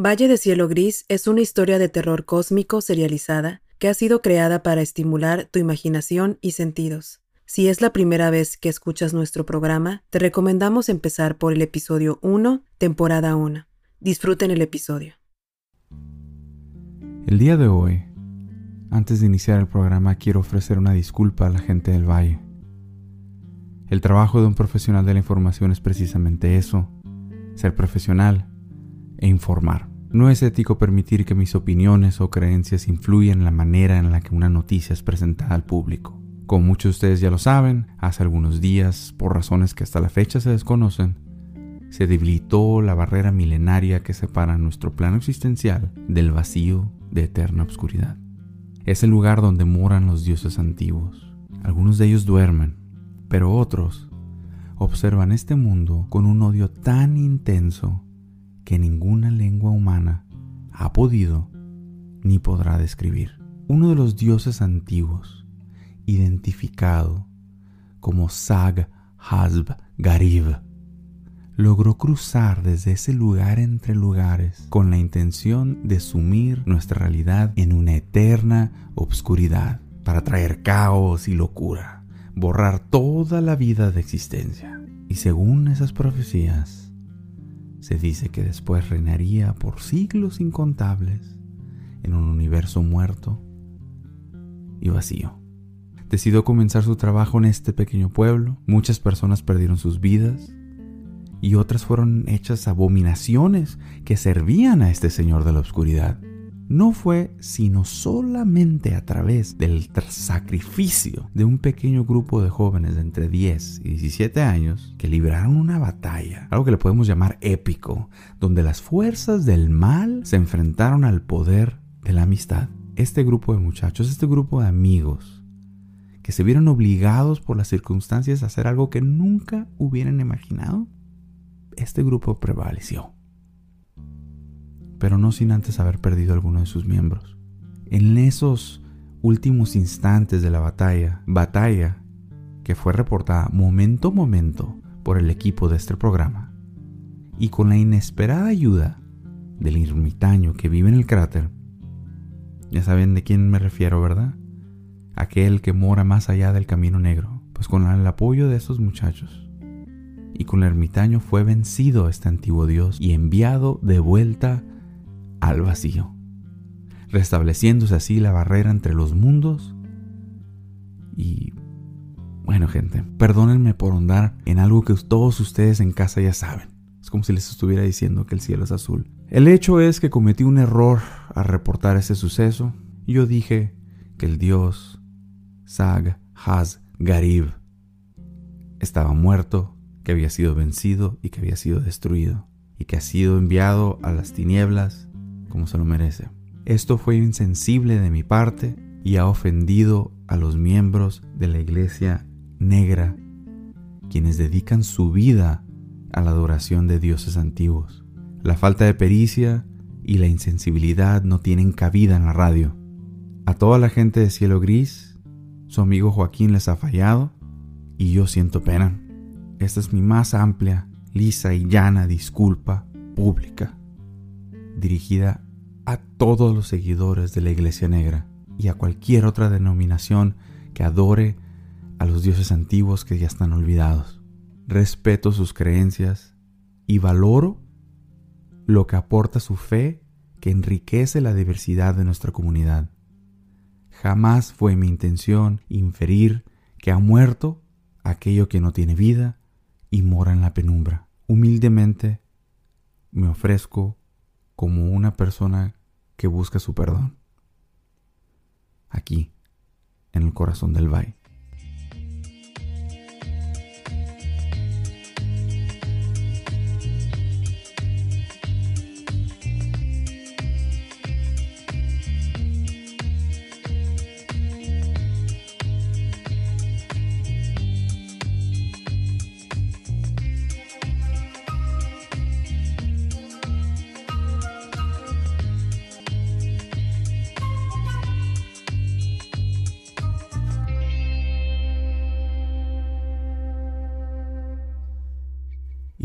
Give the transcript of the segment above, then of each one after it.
Valle de Cielo Gris es una historia de terror cósmico serializada que ha sido creada para estimular tu imaginación y sentidos. Si es la primera vez que escuchas nuestro programa, te recomendamos empezar por el episodio 1, temporada 1. Disfruten el episodio. El día de hoy, antes de iniciar el programa, quiero ofrecer una disculpa a la gente del Valle. El trabajo de un profesional de la información es precisamente eso, ser profesional e informar. No es ético permitir que mis opiniones o creencias influyan en la manera en la que una noticia es presentada al público. Como muchos de ustedes ya lo saben, hace algunos días, por razones que hasta la fecha se desconocen, se debilitó la barrera milenaria que separa nuestro plano existencial del vacío de eterna oscuridad. Es el lugar donde moran los dioses antiguos. Algunos de ellos duermen, pero otros observan este mundo con un odio tan intenso que ninguna lengua humana ha podido ni podrá describir. Uno de los dioses antiguos, identificado como Sag Hasb Garib, logró cruzar desde ese lugar entre lugares con la intención de sumir nuestra realidad en una eterna obscuridad para traer caos y locura, borrar toda la vida de existencia. Y según esas profecías, se dice que después reinaría por siglos incontables en un universo muerto y vacío. Decidió comenzar su trabajo en este pequeño pueblo. Muchas personas perdieron sus vidas y otras fueron hechas abominaciones que servían a este Señor de la Oscuridad no fue sino solamente a través del sacrificio de un pequeño grupo de jóvenes de entre 10 y 17 años que libraron una batalla, algo que le podemos llamar épico, donde las fuerzas del mal se enfrentaron al poder de la amistad. Este grupo de muchachos, este grupo de amigos, que se vieron obligados por las circunstancias a hacer algo que nunca hubieran imaginado, este grupo prevaleció pero no sin antes haber perdido alguno de sus miembros. En esos últimos instantes de la batalla, batalla que fue reportada momento a momento por el equipo de este programa, y con la inesperada ayuda del ermitaño que vive en el cráter, ya saben de quién me refiero, ¿verdad? Aquel que mora más allá del camino negro, pues con el apoyo de esos muchachos y con el ermitaño fue vencido este antiguo dios y enviado de vuelta al vacío, restableciéndose así la barrera entre los mundos y... Bueno gente, perdónenme por andar en algo que todos ustedes en casa ya saben. Es como si les estuviera diciendo que el cielo es azul. El hecho es que cometí un error al reportar ese suceso. Yo dije que el dios Sag Haz Garib estaba muerto, que había sido vencido y que había sido destruido, y que ha sido enviado a las tinieblas como se lo merece. Esto fue insensible de mi parte y ha ofendido a los miembros de la iglesia negra, quienes dedican su vida a la adoración de dioses antiguos. La falta de pericia y la insensibilidad no tienen cabida en la radio. A toda la gente de Cielo Gris, su amigo Joaquín les ha fallado y yo siento pena. Esta es mi más amplia, lisa y llana disculpa pública dirigida a todos los seguidores de la Iglesia Negra y a cualquier otra denominación que adore a los dioses antiguos que ya están olvidados. Respeto sus creencias y valoro lo que aporta su fe que enriquece la diversidad de nuestra comunidad. Jamás fue mi intención inferir que ha muerto aquello que no tiene vida y mora en la penumbra. Humildemente me ofrezco como una persona que busca su perdón. Aquí, en el corazón del valle.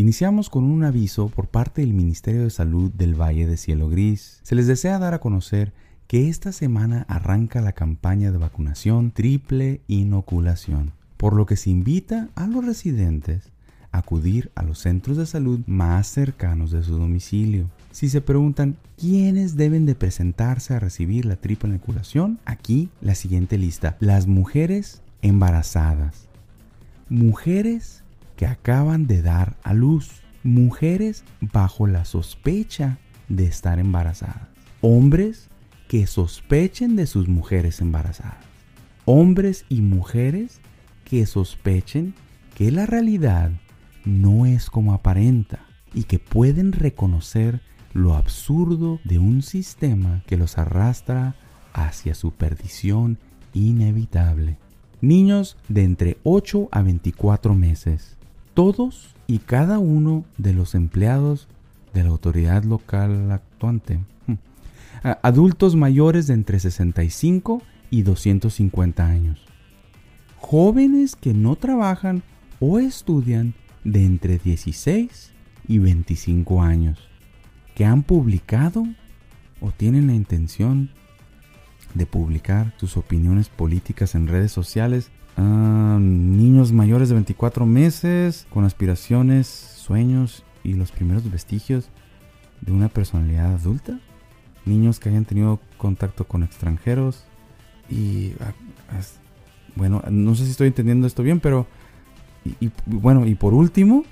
Iniciamos con un aviso por parte del Ministerio de Salud del Valle de Cielo Gris. Se les desea dar a conocer que esta semana arranca la campaña de vacunación triple inoculación, por lo que se invita a los residentes a acudir a los centros de salud más cercanos de su domicilio. Si se preguntan quiénes deben de presentarse a recibir la triple inoculación, aquí la siguiente lista. Las mujeres embarazadas, mujeres que acaban de dar a luz, mujeres bajo la sospecha de estar embarazadas, hombres que sospechen de sus mujeres embarazadas, hombres y mujeres que sospechen que la realidad no es como aparenta y que pueden reconocer lo absurdo de un sistema que los arrastra hacia su perdición inevitable. Niños de entre 8 a 24 meses, todos y cada uno de los empleados de la autoridad local actuante. Hmm. Adultos mayores de entre 65 y 250 años. Jóvenes que no trabajan o estudian de entre 16 y 25 años. Que han publicado o tienen la intención de publicar sus opiniones políticas en redes sociales Ah, niños mayores de 24 meses con aspiraciones, sueños y los primeros vestigios de una personalidad adulta. Niños que hayan tenido contacto con extranjeros. Y ah, bueno, no sé si estoy entendiendo esto bien, pero y, bueno, y por último,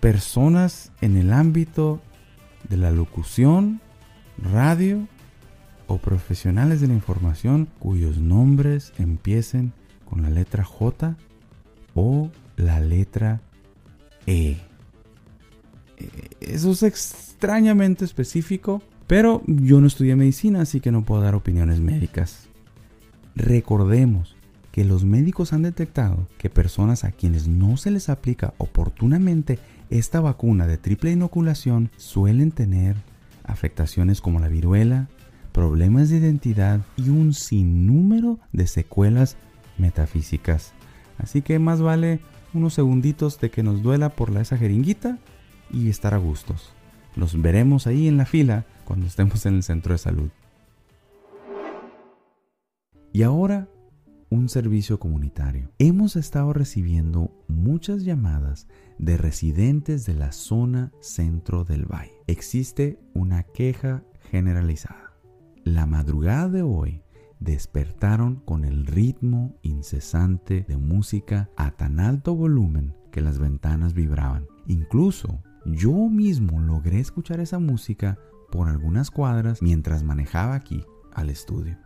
personas en el ámbito de la locución, radio o profesionales de la información cuyos nombres empiecen con la letra J o la letra E. e. Eso es extrañamente específico, pero yo no estudié medicina, así que no puedo dar opiniones médicas. Recordemos que los médicos han detectado que personas a quienes no se les aplica oportunamente esta vacuna de triple inoculación suelen tener afectaciones como la viruela, problemas de identidad y un sinnúmero de secuelas metafísicas. Así que más vale unos segunditos de que nos duela por la esa jeringuita y estar a gustos. Los veremos ahí en la fila cuando estemos en el centro de salud. Y ahora, un servicio comunitario. Hemos estado recibiendo muchas llamadas de residentes de la zona centro del valle. Existe una queja generalizada. La madrugada de hoy despertaron con el ritmo incesante de música a tan alto volumen que las ventanas vibraban. Incluso yo mismo logré escuchar esa música por algunas cuadras mientras manejaba aquí al estudio.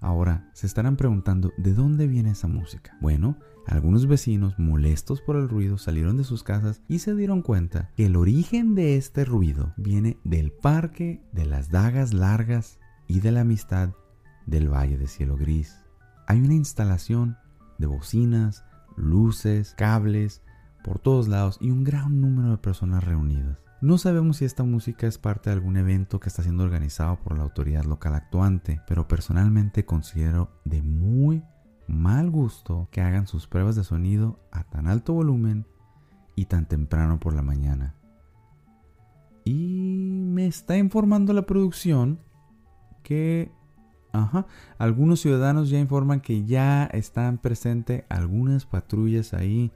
Ahora, se estarán preguntando de dónde viene esa música. Bueno, algunos vecinos, molestos por el ruido, salieron de sus casas y se dieron cuenta que el origen de este ruido viene del parque de las dagas largas y de la amistad del Valle de Cielo Gris. Hay una instalación de bocinas, luces, cables por todos lados y un gran número de personas reunidas. No sabemos si esta música es parte de algún evento que está siendo organizado por la autoridad local actuante, pero personalmente considero de muy mal gusto que hagan sus pruebas de sonido a tan alto volumen y tan temprano por la mañana. Y me está informando la producción que Ajá. Algunos ciudadanos ya informan que ya están presentes algunas patrullas ahí,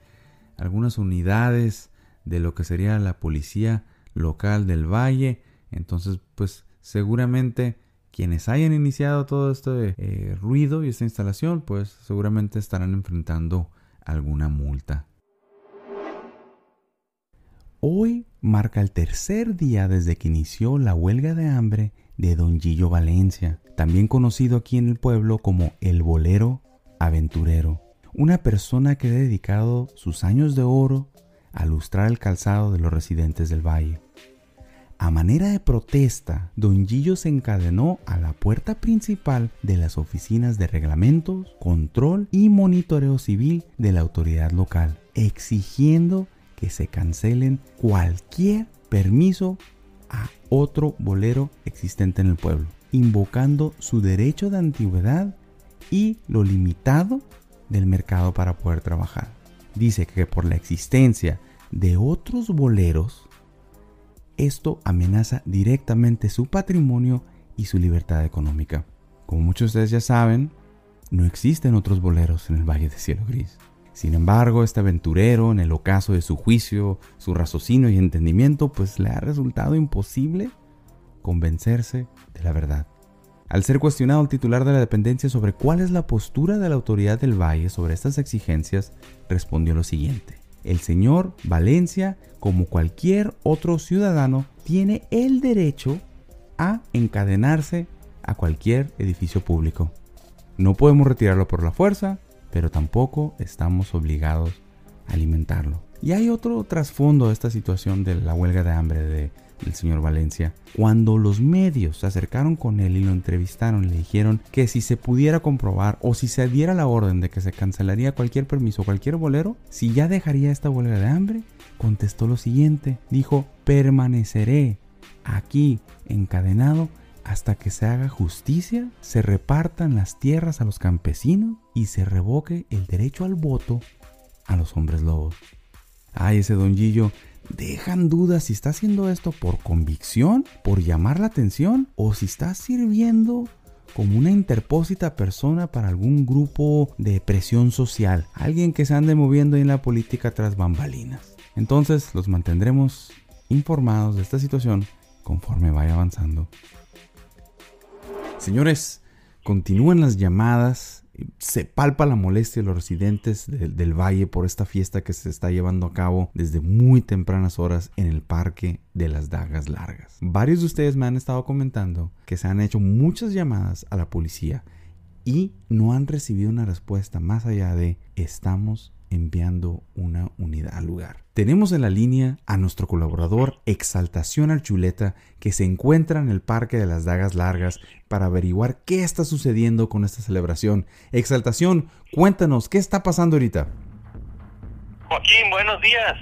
algunas unidades de lo que sería la policía local del valle. Entonces, pues seguramente quienes hayan iniciado todo este eh, ruido y esta instalación, pues seguramente estarán enfrentando alguna multa. Hoy marca el tercer día desde que inició la huelga de hambre de Don Gillo Valencia, también conocido aquí en el pueblo como el bolero aventurero, una persona que ha dedicado sus años de oro a lustrar el calzado de los residentes del valle. A manera de protesta, Don Gillo se encadenó a la puerta principal de las oficinas de reglamentos, control y monitoreo civil de la autoridad local, exigiendo que se cancelen cualquier permiso a otro bolero existente en el pueblo, invocando su derecho de antigüedad y lo limitado del mercado para poder trabajar. Dice que por la existencia de otros boleros, esto amenaza directamente su patrimonio y su libertad económica. Como muchos de ustedes ya saben, no existen otros boleros en el Valle de Cielo Gris. Sin embargo, este aventurero, en el ocaso de su juicio, su raciocinio y entendimiento, pues le ha resultado imposible convencerse de la verdad. Al ser cuestionado el titular de la dependencia sobre cuál es la postura de la autoridad del Valle sobre estas exigencias, respondió lo siguiente. El señor Valencia, como cualquier otro ciudadano, tiene el derecho a encadenarse a cualquier edificio público. No podemos retirarlo por la fuerza, pero tampoco estamos obligados a alimentarlo. Y hay otro trasfondo de esta situación de la huelga de hambre de, del señor Valencia. Cuando los medios se acercaron con él y lo entrevistaron, le dijeron que si se pudiera comprobar o si se diera la orden de que se cancelaría cualquier permiso, cualquier bolero, si ya dejaría esta huelga de hambre, contestó lo siguiente. Dijo, permaneceré aquí encadenado hasta que se haga justicia, se repartan las tierras a los campesinos y se revoque el derecho al voto a los hombres lobos. Ay, ese don Gillo, dejan dudas si está haciendo esto por convicción, por llamar la atención, o si está sirviendo como una interpósita persona para algún grupo de presión social, alguien que se ande moviendo en la política tras bambalinas. Entonces los mantendremos informados de esta situación conforme vaya avanzando. Señores, continúan las llamadas, se palpa la molestia de los residentes del valle por esta fiesta que se está llevando a cabo desde muy tempranas horas en el Parque de las Dagas Largas. Varios de ustedes me han estado comentando que se han hecho muchas llamadas a la policía y no han recibido una respuesta más allá de estamos enviando una unidad al lugar. Tenemos en la línea a nuestro colaborador Exaltación Archuleta que se encuentra en el Parque de las Dagas Largas para averiguar qué está sucediendo con esta celebración. Exaltación, cuéntanos, ¿qué está pasando ahorita? Joaquín, buenos días.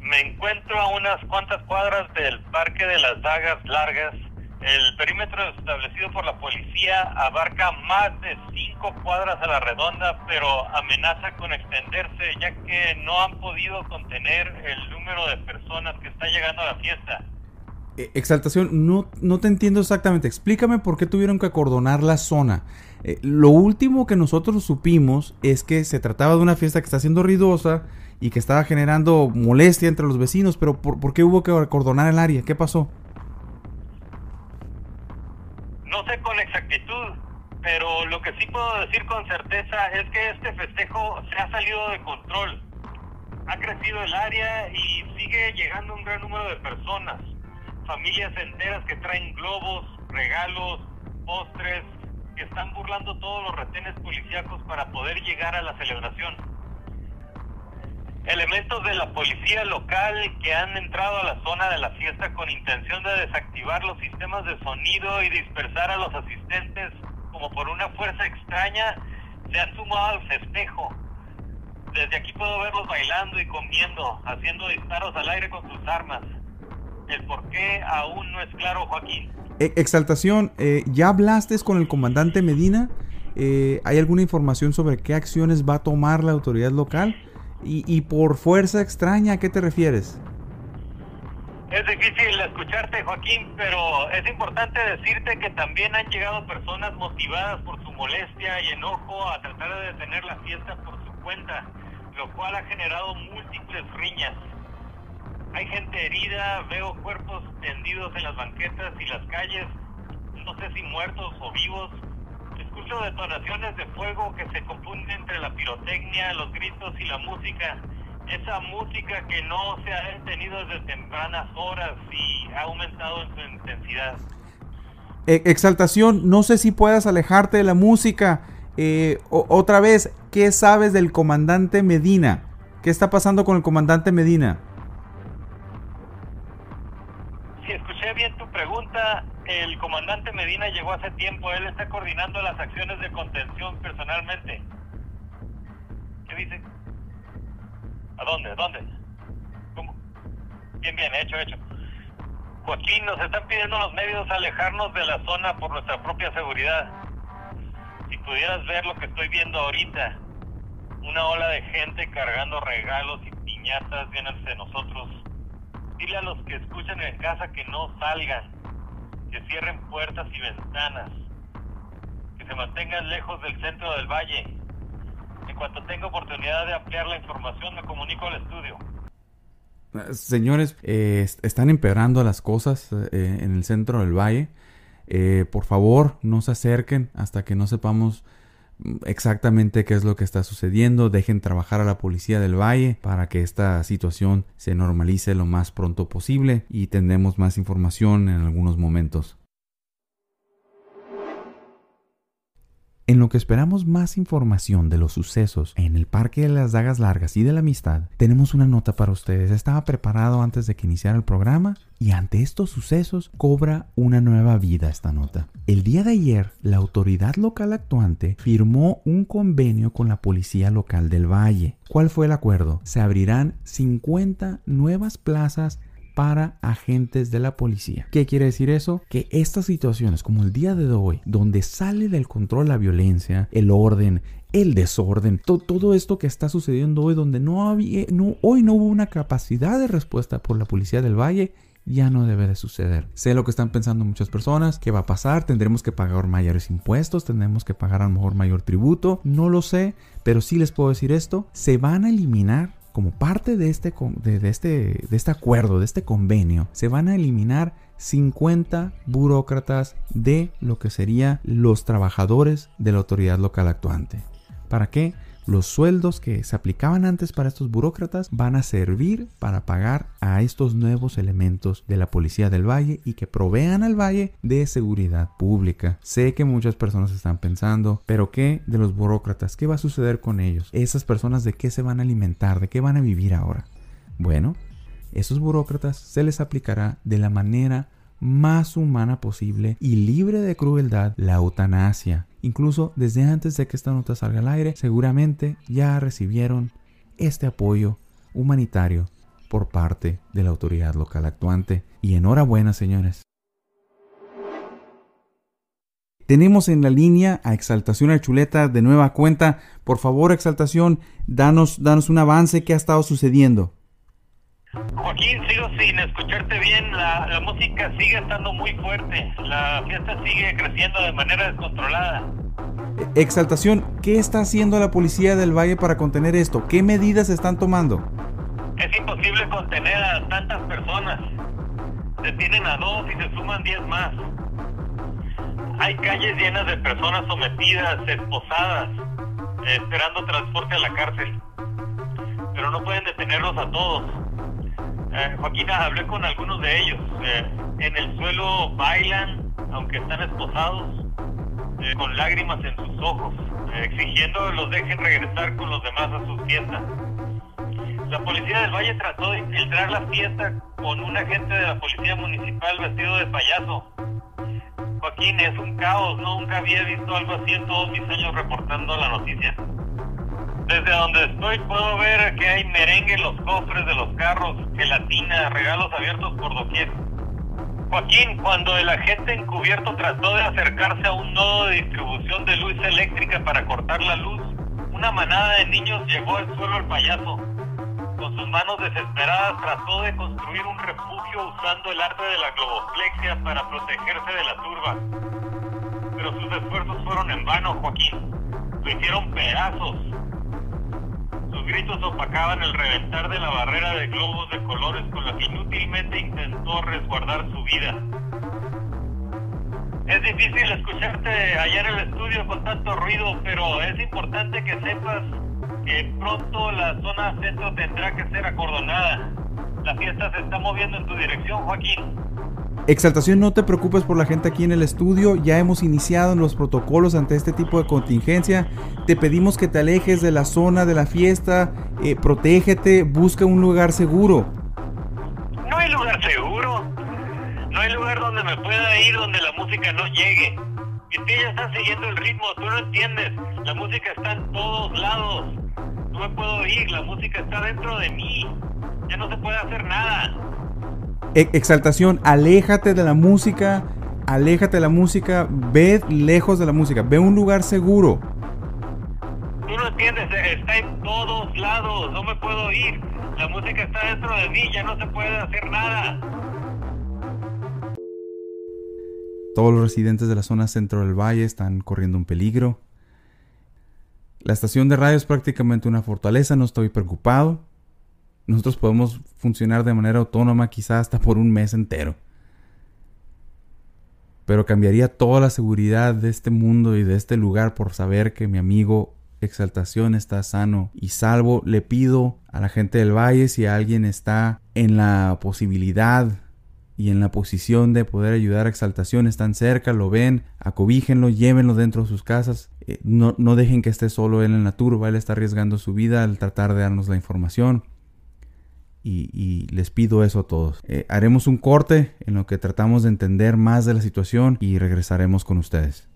Me encuentro a unas cuantas cuadras del Parque de las Dagas Largas el perímetro establecido por la policía abarca más de cinco cuadras a la redonda, pero amenaza con extenderse ya que no han podido contener el número de personas que está llegando a la fiesta. Eh, exaltación, no, no te entiendo exactamente. Explícame por qué tuvieron que acordonar la zona. Eh, lo último que nosotros supimos es que se trataba de una fiesta que está siendo ruidosa y que estaba generando molestia entre los vecinos, pero ¿por, por qué hubo que acordonar el área? ¿Qué pasó? No sé con exactitud, pero lo que sí puedo decir con certeza es que este festejo se ha salido de control. Ha crecido el área y sigue llegando un gran número de personas. Familias enteras que traen globos, regalos, postres, que están burlando todos los retenes policíacos para poder llegar a la celebración elementos de la policía local que han entrado a la zona de la fiesta con intención de desactivar los sistemas de sonido y dispersar a los asistentes como por una fuerza extraña se han sumado al festejo. Desde aquí puedo verlos bailando y comiendo, haciendo disparos al aire con sus armas. El por qué aún no es claro, Joaquín. E, exaltación, eh, ¿ya hablaste con el comandante Medina? Eh, ¿Hay alguna información sobre qué acciones va a tomar la autoridad local? Y, por fuerza extraña, ¿a qué te refieres? Es difícil escucharte, Joaquín, pero es importante decirte que también han llegado personas motivadas por su molestia y enojo a tratar de detener la fiesta por su cuenta, lo cual ha generado múltiples riñas. Hay gente herida, veo cuerpos tendidos en las banquetas y las calles, no sé si muertos o vivos, escucho detonaciones de fuego que se confunden entre la pirotecnia, los gritos y la música. Esa música que no se ha detenido desde tempranas horas y ha aumentado en su intensidad. E, exaltación, no sé si puedas alejarte de la música. Eh, otra vez, ¿qué sabes del comandante Medina? ¿Qué está pasando con el comandante Medina? Escuché bien tu pregunta, el comandante Medina llegó hace tiempo, él está coordinando las acciones de contención personalmente. ¿Qué dice? ¿A dónde? ¿Dónde? ¿Cómo? Bien, bien, hecho, hecho. Joaquín, nos están pidiendo los medios alejarnos de la zona por nuestra propia seguridad. Si pudieras ver lo que estoy viendo ahorita, una ola de gente cargando regalos y piñatas, vienen de nosotros. Dile a los que escuchan en casa que no salgan, que cierren puertas y ventanas, que se mantengan lejos del centro del valle. En cuanto tenga oportunidad de ampliar la información, me comunico al estudio. Señores, eh, están empeorando las cosas eh, en el centro del valle. Eh, por favor, no se acerquen hasta que no sepamos exactamente qué es lo que está sucediendo. Dejen trabajar a la policía del valle para que esta situación se normalice lo más pronto posible y tendremos más información en algunos momentos. En lo que esperamos más información de los sucesos en el Parque de las Dagas Largas y de la Amistad, tenemos una nota para ustedes. Estaba preparado antes de que iniciara el programa y ante estos sucesos cobra una nueva vida esta nota. El día de ayer, la autoridad local actuante firmó un convenio con la policía local del Valle. ¿Cuál fue el acuerdo? Se abrirán 50 nuevas plazas para agentes de la policía. ¿Qué quiere decir eso? Que estas situaciones como el día de hoy, donde sale del control la violencia, el orden, el desorden, todo esto que está sucediendo hoy, donde no había, no, hoy no hubo una capacidad de respuesta por la policía del Valle, ya no debe de suceder. Sé lo que están pensando muchas personas, qué va a pasar, tendremos que pagar mayores impuestos, tendremos que pagar a lo mejor mayor tributo, no lo sé, pero sí les puedo decir esto, se van a eliminar como parte de este, de, este, de este acuerdo, de este convenio, se van a eliminar 50 burócratas de lo que serían los trabajadores de la autoridad local actuante. ¿Para qué? Los sueldos que se aplicaban antes para estos burócratas van a servir para pagar a estos nuevos elementos de la policía del valle y que provean al valle de seguridad pública. Sé que muchas personas están pensando, pero ¿qué de los burócratas? ¿Qué va a suceder con ellos? ¿Esas personas de qué se van a alimentar? ¿De qué van a vivir ahora? Bueno, esos burócratas se les aplicará de la manera más humana posible y libre de crueldad la eutanasia. Incluso desde antes de que esta nota salga al aire, seguramente ya recibieron este apoyo humanitario por parte de la autoridad local actuante. Y enhorabuena, señores. Tenemos en la línea a Exaltación Archuleta de nueva cuenta. Por favor, Exaltación, danos, danos un avance que ha estado sucediendo. Joaquín, sigo sin escucharte bien. La, música sigue estando muy fuerte. La fiesta sigue creciendo de manera descontrolada. Exaltación, ¿qué está haciendo la policía del Valle para contener esto? ¿Qué medidas están tomando? Es imposible contener a tantas personas. Detienen a dos y se suman diez más. Hay calles llenas de personas sometidas, esposadas, esperando transporte a la cárcel. Pero no pueden detenerlos a todos eh, Joaquina, hablé con algunos de ellos. Eh, en el suelo bailan, aunque están esposados, eh, con lágrimas en sus ojos, exigiendo los dejen regresar con los demás a sus fiestas. La policía del Valle trató de infiltrar la fiesta con un agente de la policía municipal vestido de payaso. Joaquín, es un caos, ¿no? Nunca había visto algo así en todos mis años reportando la noticia. Desde donde estoy puedo ver que hay merengue en los cofres de los carros, gelatina, regalos abiertos por doquier. Joaquín, cuando el agente encubierto trató de acercarse a un nodo de distribución de luz eléctrica para cortar la luz, una manada de niños llegó al suelo al payaso. Con sus manos desesperadas trató de construir un refugio usando el arte de la globoplexia para protegerse de la turba. Pero sus esfuerzos fueron en vano, Joaquín. Lo hicieron pedazos gritos opacaban el reventar de la barrera de globos de colores con la que inútilmente intentó resguardar su vida. Es difícil escucharte allá en el estudio con tanto ruido, pero es importante que sepas que pronto la zona centro tendrá que ser acordonada. La fiesta se está moviendo en tu dirección, Joaquín. Exaltación, no te preocupes por la gente aquí en el estudio, ya hemos iniciado los protocolos ante este tipo de contingencia. Te pedimos que te alejes de la zona de la fiesta, eh, protégete, busca un lugar seguro. No hay lugar seguro, no hay lugar donde me pueda ir donde la música no llegue. Pies ya están siguiendo el ritmo, tú no entiendes, la música está en todos lados. No me puedo ir, la música está dentro de mí, ya no se puede hacer nada. E-, exaltación, aléjate de la música, aléjate de la música, ve lejos de la música, ve un lugar seguro. Tú no entiendes, está en todos lados, no me puedo ir. La música está dentro de mí, ya no se puede hacer nada. Todos los residentes de la zona centro del valle están corriendo un peligro. La estación de radio es prácticamente una fortaleza, no estoy preocupado. Nosotros podemos funcionar de manera autónoma quizás hasta por un mes entero. Pero cambiaría toda la seguridad de este mundo y de este lugar por saber que mi amigo Exaltación está sano y salvo. Le pido a la gente del valle si alguien está en la posibilidad y en la posición de poder ayudar a Exaltación, están cerca, lo ven, acobíjenlo, llévenlo dentro de sus casas. Eh, no, no, dejen que esté solo él en la turba, él está arriesgando su vida al tratar de darnos la información. Y, les pido eso a todos. Eh, haremos un corte en lo que tratamos de entender más de la situación y regresaremos con ustedes.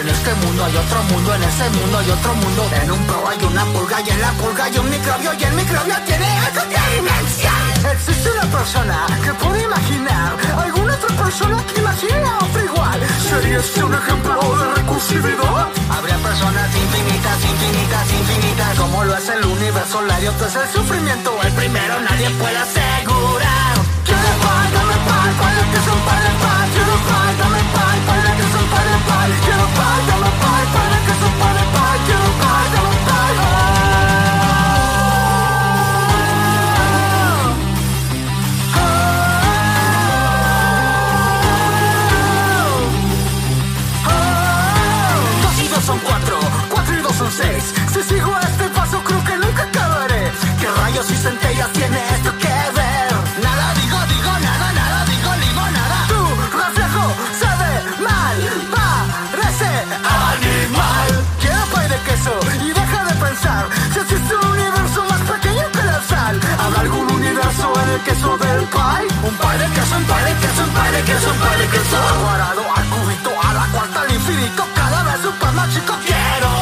En este mundo hay otro mundo, en ese mundo hay otro mundo. En un pro hay una pulga y en la pulga hay un microbio y el microbio tiene algo de dimensión. Existe una persona que puede imaginar alguna otra persona que imagina otro igual. ¿Sería este un ejemplo de recursividad? Habría personas infinitas, infinitas, infinitas. Como lo es el universo, la idiota es el sufrimiento. El primero nadie puede asegurar. Quiero paz, dame paz, para que son para paz. Quiero paz, dame paz, para que son para paz. Quiero paz, dame paz, para que paz, dame paz. Queso, un pay de queso, un pay de queso. Cuadrado al cubito, a la cuarta al infinito, cada vez un más chico. Quiero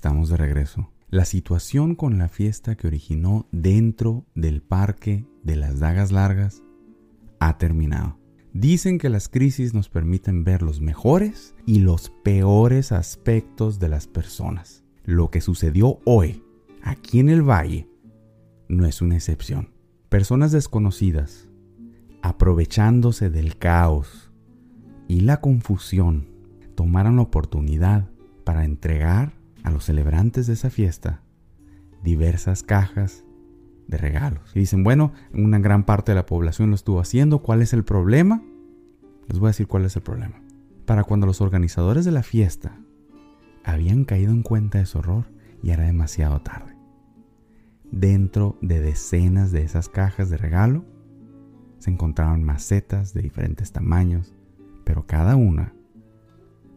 estamos de regreso. La situación con la fiesta que originó dentro del parque de las dagas largas ha terminado. Dicen que las crisis nos permiten ver los mejores y los peores aspectos de las personas. Lo que sucedió hoy, aquí en el valle, no es una excepción. Personas desconocidas, aprovechándose del caos y la confusión, tomaron la oportunidad para entregar a los celebrantes de esa fiesta diversas cajas de regalos. Y dicen, bueno, una gran parte de la población lo estuvo haciendo. ¿Cuál es el problema? Les voy a decir cuál es el problema. Para cuando los organizadores de la fiesta habían caído en cuenta de su horror, ya era demasiado tarde. Dentro de decenas de esas cajas de regalo se encontraban macetas de diferentes tamaños, pero cada una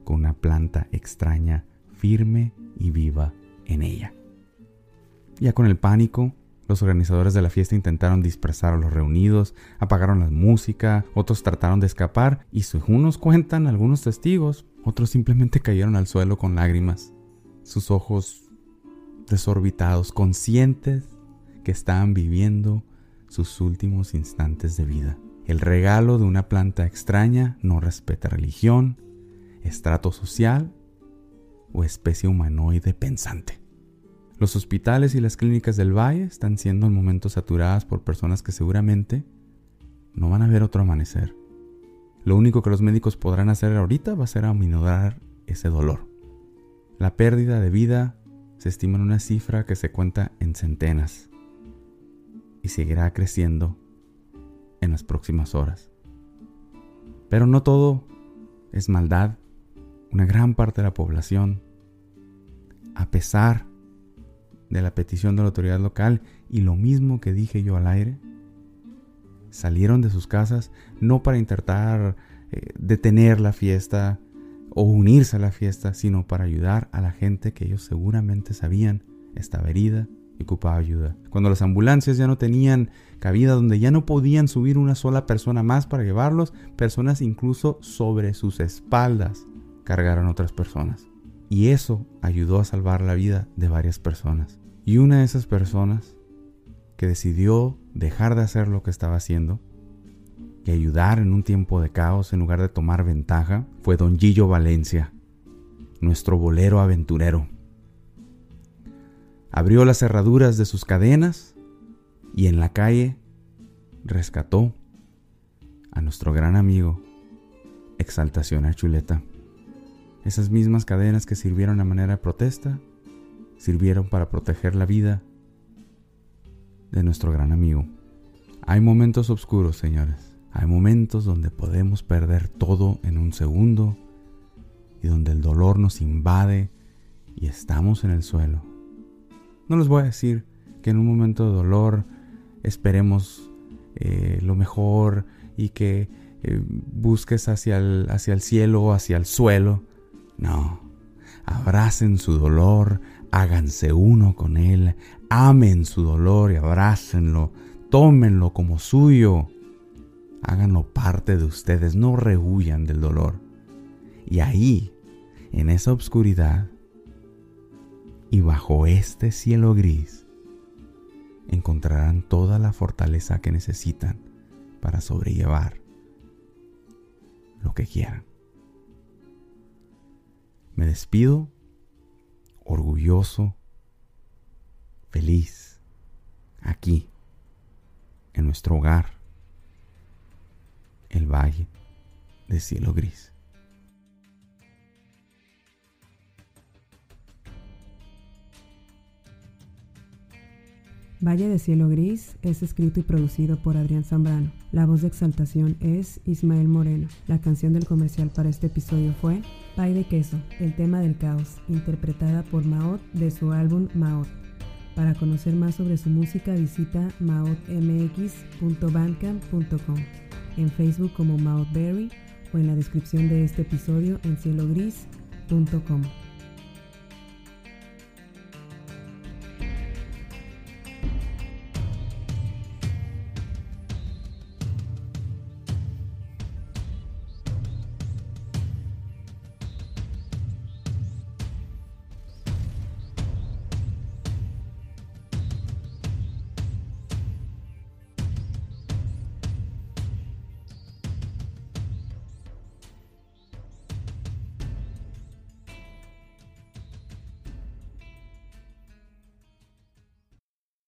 con una planta extraña firme y viva en ella. Ya con el pánico, los organizadores de la fiesta intentaron dispersar a los reunidos, apagaron la música, otros trataron de escapar y según nos cuentan algunos testigos, otros simplemente cayeron al suelo con lágrimas, sus ojos desorbitados, conscientes que estaban viviendo sus últimos instantes de vida. El regalo de una planta extraña no respeta religión, estrato social o especie humanoide pensante. Los hospitales y las clínicas del valle están siendo en momentos saturadas por personas que seguramente no van a ver otro amanecer. Lo único que los médicos podrán hacer ahorita va a ser aminorar ese dolor. La pérdida de vida se estima en una cifra que se cuenta en centenas y seguirá creciendo en las próximas horas. Pero no todo es maldad. Una gran parte de la población, a pesar de la petición de la autoridad local y lo mismo que dije yo al aire, salieron de sus casas no para intentar eh, detener la fiesta o unirse a la fiesta, sino para ayudar a la gente que ellos seguramente sabían estaba herida y ocupaba ayuda. Cuando las ambulancias ya no tenían cabida, donde ya no podían subir una sola persona más para llevarlos, personas incluso sobre sus espaldas cargaron otras personas. Y eso ayudó a salvar la vida de varias personas. Y una de esas personas que decidió dejar de hacer lo que estaba haciendo y ayudar en un tiempo de caos en lugar de tomar ventaja fue don Gillo Valencia, nuestro bolero aventurero. Abrió las cerraduras de sus cadenas y en la calle rescató a nuestro gran amigo Exaltación a Chuleta. Esas mismas cadenas que sirvieron a manera de protesta sirvieron para proteger la vida de nuestro gran amigo. Hay momentos oscuros, señores. Hay momentos donde podemos perder todo en un segundo y donde el dolor nos invade y estamos en el suelo. No les voy a decir que en un momento de dolor esperemos eh, lo mejor y que eh, busques hacia el, hacia el cielo o hacia el suelo. No, abracen su dolor, háganse uno con Él, amen su dolor y abrácenlo, tómenlo como suyo, háganlo parte de ustedes, no rehuyan del dolor. Y ahí, en esa oscuridad y bajo este cielo gris, encontrarán toda la fortaleza que necesitan para sobrellevar lo que quieran. Me despido orgulloso, feliz, aquí, en nuestro hogar, el valle de cielo gris. Valle de Cielo Gris es escrito y producido por Adrián Zambrano. La voz de exaltación es Ismael Moreno. La canción del comercial para este episodio fue Pay de queso, el tema del caos, interpretada por Maot de su álbum Maot. Para conocer más sobre su música visita maotmx.bandcamp.com, en Facebook como Maotberry o en la descripción de este episodio en cielogris.com.